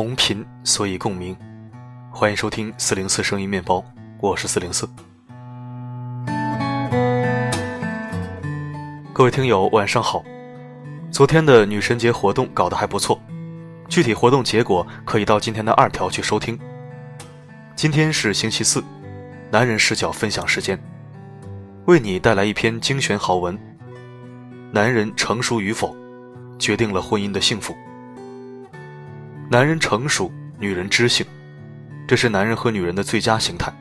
同频，所以共鸣。欢迎收听四零四声音面包，我是四零四。各位听友，晚上好。昨天的女神节活动搞得还不错，具体活动结果可以到今天的二条去收听。今天是星期四，男人视角分享时间，为你带来一篇精选好文。男人成熟与否，决定了婚姻的幸福。男人成熟，女人知性，这是男人和女人的最佳形态。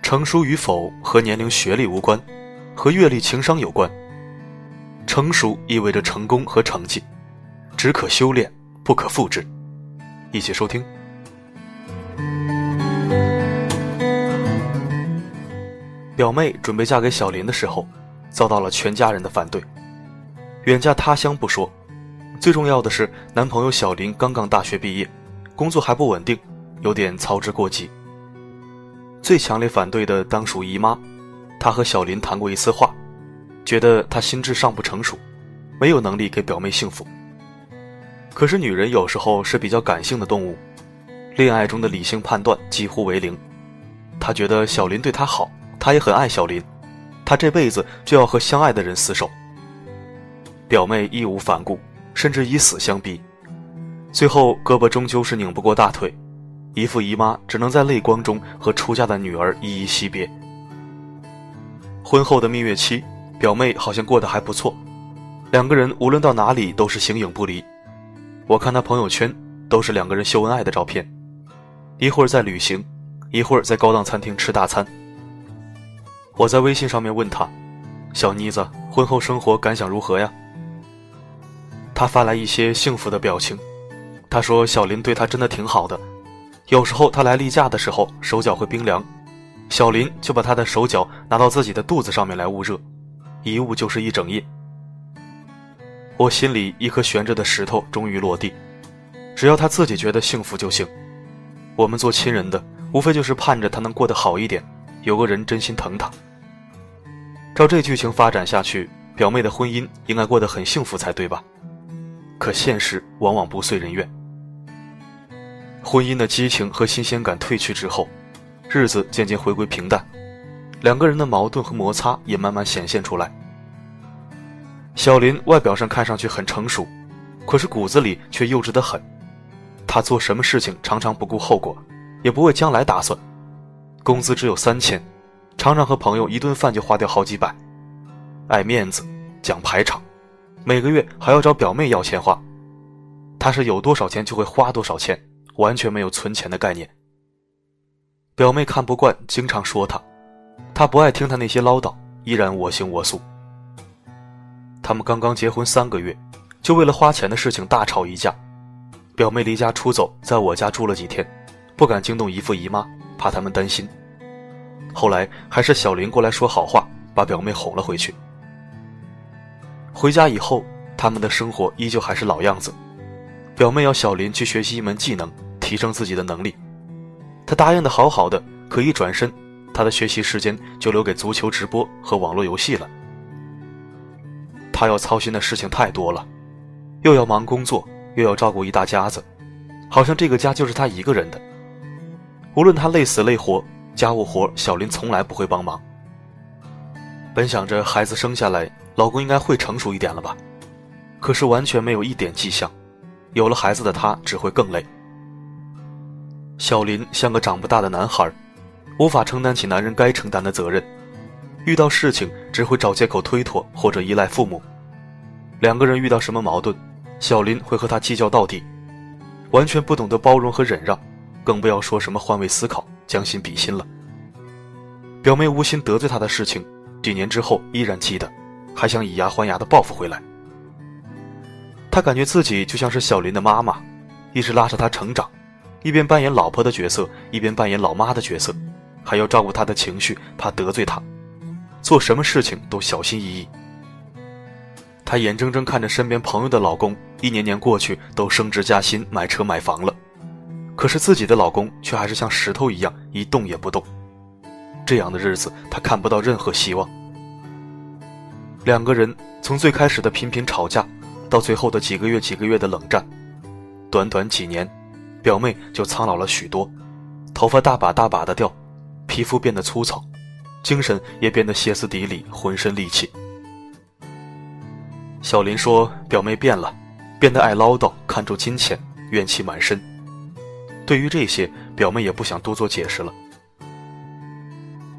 成熟与否和年龄、学历无关，和阅历、情商有关。成熟意味着成功和成绩，只可修炼，不可复制。一起收听。表妹准备嫁给小林的时候，遭到了全家人的反对。远嫁他乡不说。最重要的是，男朋友小林刚刚大学毕业，工作还不稳定，有点操之过急。最强烈反对的当属姨妈，她和小林谈过一次话，觉得他心智尚不成熟，没有能力给表妹幸福。可是女人有时候是比较感性的动物，恋爱中的理性判断几乎为零。她觉得小林对她好，她也很爱小林，她这辈子就要和相爱的人厮守。表妹义无反顾。甚至以死相逼，最后胳膊终究是拧不过大腿，姨父姨妈只能在泪光中和出嫁的女儿依依惜别。婚后的蜜月期，表妹好像过得还不错，两个人无论到哪里都是形影不离。我看她朋友圈都是两个人秀恩爱的照片，一会儿在旅行，一会儿在高档餐厅吃大餐。我在微信上面问她：“小妮子，婚后生活感想如何呀？”他发来一些幸福的表情，他说：“小林对他真的挺好的，有时候他来例假的时候手脚会冰凉，小林就把他的手脚拿到自己的肚子上面来捂热，一捂就是一整夜。”我心里一颗悬着的石头终于落地，只要他自己觉得幸福就行。我们做亲人的无非就是盼着他能过得好一点，有个人真心疼他。照这剧情发展下去，表妹的婚姻应该过得很幸福才对吧？可现实往往不遂人愿，婚姻的激情和新鲜感褪去之后，日子渐渐回归平淡，两个人的矛盾和摩擦也慢慢显现出来。小林外表上看上去很成熟，可是骨子里却幼稚得很。他做什么事情常常不顾后果，也不为将来打算。工资只有三千，常常和朋友一顿饭就花掉好几百，爱面子，讲排场。每个月还要找表妹要钱花，他是有多少钱就会花多少钱，完全没有存钱的概念。表妹看不惯，经常说他，他不爱听他那些唠叨，依然我行我素。他们刚刚结婚三个月，就为了花钱的事情大吵一架。表妹离家出走，在我家住了几天，不敢惊动姨父姨妈，怕他们担心。后来还是小林过来说好话，把表妹哄了回去。回家以后，他们的生活依旧还是老样子。表妹要小林去学习一门技能，提升自己的能力。他答应的好好的，可一转身，他的学习时间就留给足球直播和网络游戏了。他要操心的事情太多了，又要忙工作，又要照顾一大家子，好像这个家就是他一个人的。无论他累死累活，家务活小林从来不会帮忙。本想着孩子生下来。老公应该会成熟一点了吧，可是完全没有一点迹象。有了孩子的他只会更累。小林像个长不大的男孩，无法承担起男人该承担的责任，遇到事情只会找借口推脱或者依赖父母。两个人遇到什么矛盾，小林会和他计较到底，完全不懂得包容和忍让，更不要说什么换位思考、将心比心了。表妹无心得罪他的事情，几年之后依然记得。还想以牙还牙的报复回来。他感觉自己就像是小林的妈妈，一直拉着他成长，一边扮演老婆的角色，一边扮演老妈的角色，还要照顾他的情绪，怕得罪他，做什么事情都小心翼翼。他眼睁睁看着身边朋友的老公一年年过去都升职加薪、买车买房了，可是自己的老公却还是像石头一样一动也不动。这样的日子，他看不到任何希望。两个人从最开始的频频吵架，到最后的几个月几个月的冷战，短短几年，表妹就苍老了许多，头发大把大把的掉，皮肤变得粗糙，精神也变得歇斯底里，浑身戾气。小林说：“表妹变了，变得爱唠叨，看重金钱，怨气满身。”对于这些，表妹也不想多做解释了。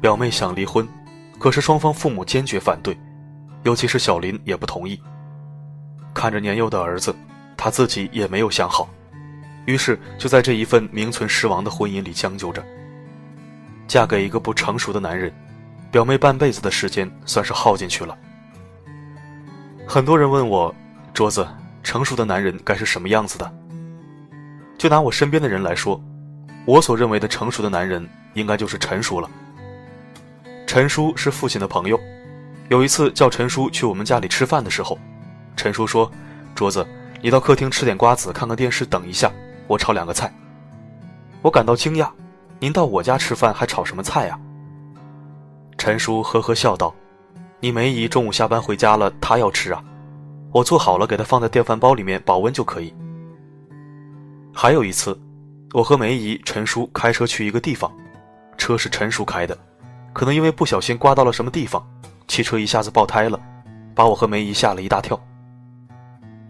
表妹想离婚，可是双方父母坚决反对，尤其是小林也不同意。看着年幼的儿子，她自己也没有想好，于是就在这一份名存实亡的婚姻里将就着。嫁给一个不成熟的男人，表妹半辈子的时间算是耗进去了。很多人问我，桌子，成熟的男人该是什么样子的？就拿我身边的人来说，我所认为的成熟的男人，应该就是成熟了。陈叔是父亲的朋友，有一次叫陈叔去我们家里吃饭的时候，陈叔说：“桌子，你到客厅吃点瓜子，看看电视，等一下，我炒两个菜。”我感到惊讶：“您到我家吃饭还炒什么菜呀？”陈叔呵呵笑道：“你梅姨中午下班回家了，她要吃啊，我做好了给她放在电饭煲里面保温就可以。”还有一次，我和梅姨、陈叔开车去一个地方，车是陈叔开的，可能因为不小心刮到了什么地方，汽车一下子爆胎了，把我和梅姨吓了一大跳。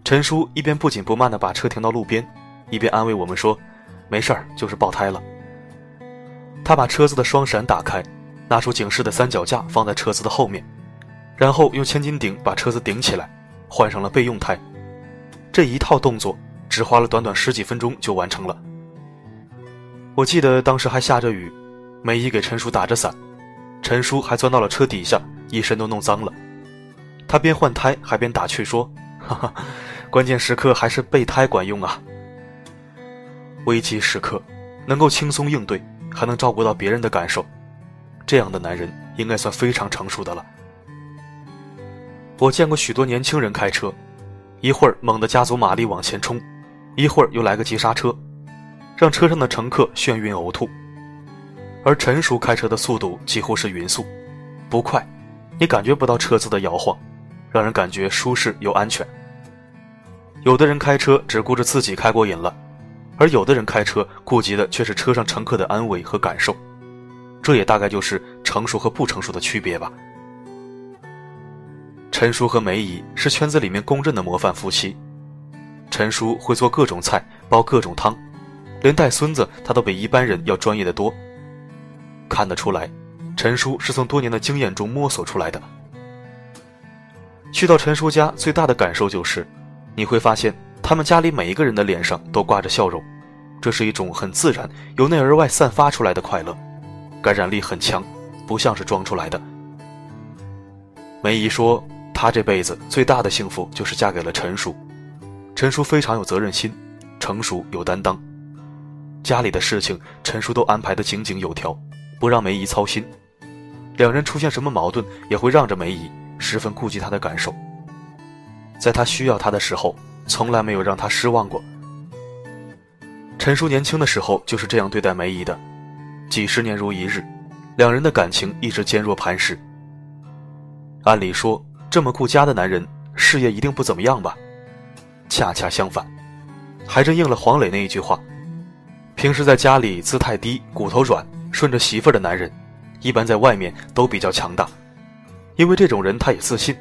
陈叔一边不紧不慢地把车停到路边，一边安慰我们说：“没事儿，就是爆胎了。”他把车子的双闪打开，拿出警示的三脚架放在车子的后面，然后用千斤顶把车子顶起来，换上了备用胎。这一套动作。只花了短短十几分钟就完成了。我记得当时还下着雨，梅姨给陈叔打着伞，陈叔还钻到了车底下，一身都弄脏了。他边换胎还边打趣说：“哈哈，关键时刻还是备胎管用啊！危机时刻能够轻松应对，还能照顾到别人的感受，这样的男人应该算非常成熟的了。”我见过许多年轻人开车，一会儿猛地加足马力往前冲。一会儿又来个急刹车，让车上的乘客眩晕呕吐。而陈叔开车的速度几乎是匀速，不快，你感觉不到车子的摇晃，让人感觉舒适又安全。有的人开车只顾着自己开过瘾了，而有的人开车顾及的却是车上乘客的安危和感受。这也大概就是成熟和不成熟的区别吧。陈叔和梅姨是圈子里面公认的模范夫妻。陈叔会做各种菜，煲各种汤，连带孙子他都比一般人要专业的多。看得出来，陈叔是从多年的经验中摸索出来的。去到陈叔家，最大的感受就是，你会发现他们家里每一个人的脸上都挂着笑容，这是一种很自然、由内而外散发出来的快乐，感染力很强，不像是装出来的。梅姨说，她这辈子最大的幸福就是嫁给了陈叔。陈叔非常有责任心，成熟有担当，家里的事情陈叔都安排得井井有条，不让梅姨操心。两人出现什么矛盾，也会让着梅姨，十分顾及她的感受。在她需要他的时候，从来没有让她失望过。陈叔年轻的时候就是这样对待梅姨的，几十年如一日，两人的感情一直坚若磐石。按理说，这么顾家的男人，事业一定不怎么样吧？恰恰相反，还真应了黄磊那一句话：平时在家里姿态低、骨头软、顺着媳妇儿的男人，一般在外面都比较强大，因为这种人他也自信。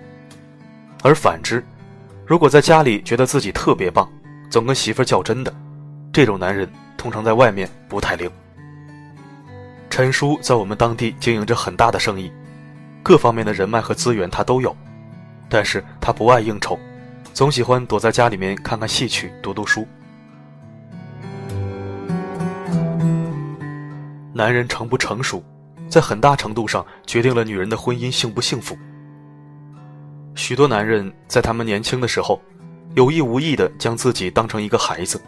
而反之，如果在家里觉得自己特别棒，总跟媳妇儿较真的，这种男人通常在外面不太灵。陈叔在我们当地经营着很大的生意，各方面的人脉和资源他都有，但是他不爱应酬。总喜欢躲在家里面看看戏曲、读读书。男人成不成熟，在很大程度上决定了女人的婚姻幸不幸福。许多男人在他们年轻的时候，有意无意的将自己当成一个孩子，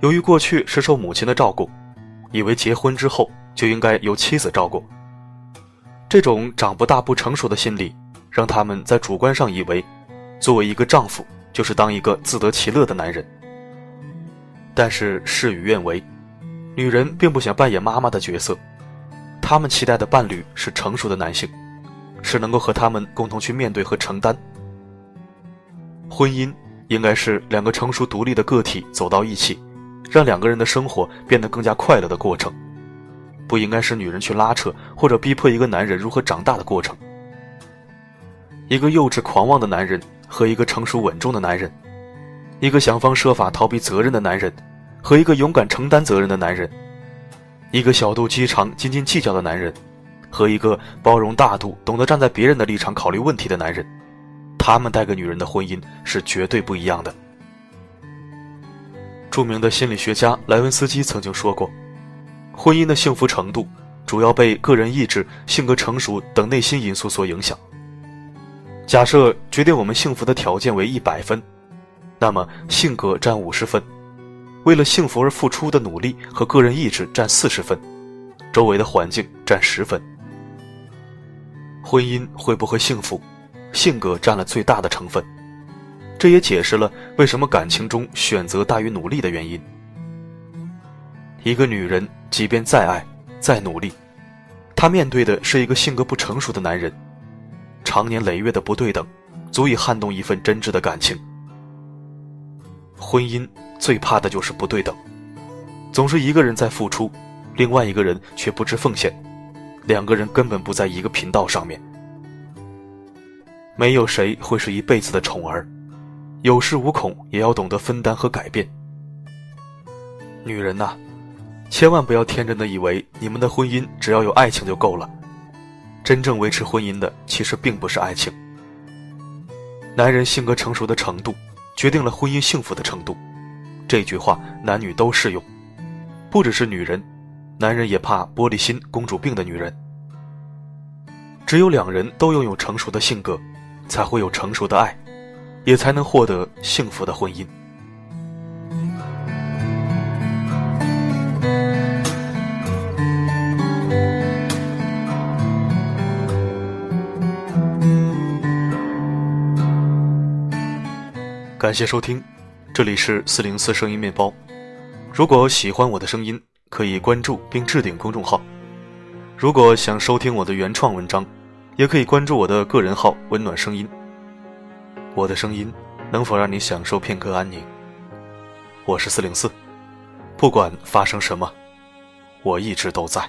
由于过去是受母亲的照顾，以为结婚之后就应该由妻子照顾。这种长不大不成熟的心理，让他们在主观上以为。作为一个丈夫，就是当一个自得其乐的男人。但是事与愿违，女人并不想扮演妈妈的角色，她们期待的伴侣是成熟的男性，是能够和他们共同去面对和承担。婚姻应该是两个成熟独立的个体走到一起，让两个人的生活变得更加快乐的过程，不应该是女人去拉扯或者逼迫一个男人如何长大的过程。一个幼稚狂妄的男人和一个成熟稳重的男人，一个想方设法逃避责任的男人和一个勇敢承担责任的男人，一个小肚鸡肠、斤斤计较的男人和一个包容大度、懂得站在别人的立场考虑问题的男人，他们带给女人的婚姻是绝对不一样的。著名的心理学家莱文斯基曾经说过：“婚姻的幸福程度主要被个人意志、性格成熟等内心因素所影响。”假设决定我们幸福的条件为一百分，那么性格占五十分，为了幸福而付出的努力和个人意志占四十分，周围的环境占十分。婚姻会不会幸福，性格占了最大的成分。这也解释了为什么感情中选择大于努力的原因。一个女人即便再爱、再努力，她面对的是一个性格不成熟的男人。长年累月的不对等，足以撼动一份真挚的感情。婚姻最怕的就是不对等，总是一个人在付出，另外一个人却不知奉献，两个人根本不在一个频道上面。没有谁会是一辈子的宠儿，有恃无恐也要懂得分担和改变。女人呐，千万不要天真的以为你们的婚姻只要有爱情就够了。真正维持婚姻的，其实并不是爱情。男人性格成熟的程度，决定了婚姻幸福的程度。这句话男女都适用，不只是女人，男人也怕玻璃心、公主病的女人。只有两人都拥有成熟的性格，才会有成熟的爱，也才能获得幸福的婚姻。感谢收听，这里是四零四声音面包。如果喜欢我的声音，可以关注并置顶公众号。如果想收听我的原创文章，也可以关注我的个人号“温暖声音”。我的声音能否让你享受片刻安宁？我是四零四，不管发生什么，我一直都在。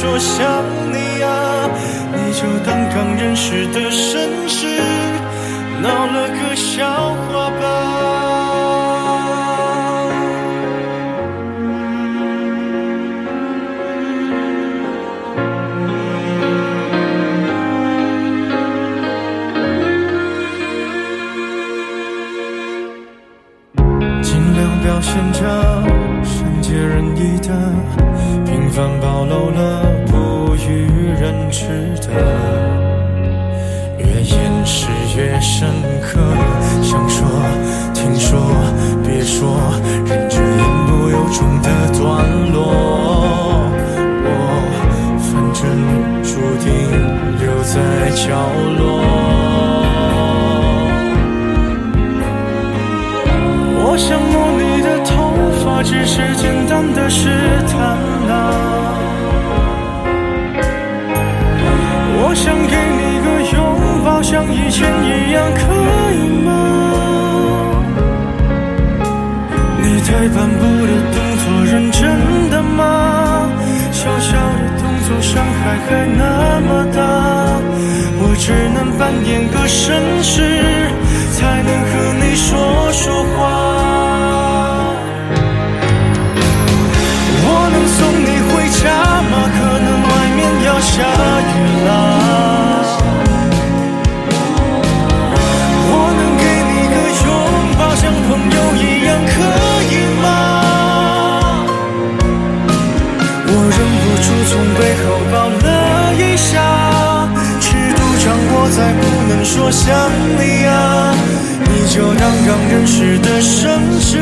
说想你啊，你就当刚认识的绅士，闹了个笑话角落。我想摸你的头发只是简单的试探啊。我想给你个拥抱像以前一样可以吗？你退半步的动作认真的吗？小小的动作伤害还那么大。只能扮演个绅士，才能和你说说话。我能送你回家吗？可能外面要下雨啦。我能给你个拥抱，像朋友一样，可以吗？我忍不住从背后抱了一下，我再不能说想你啊，你就当刚认识的绅士，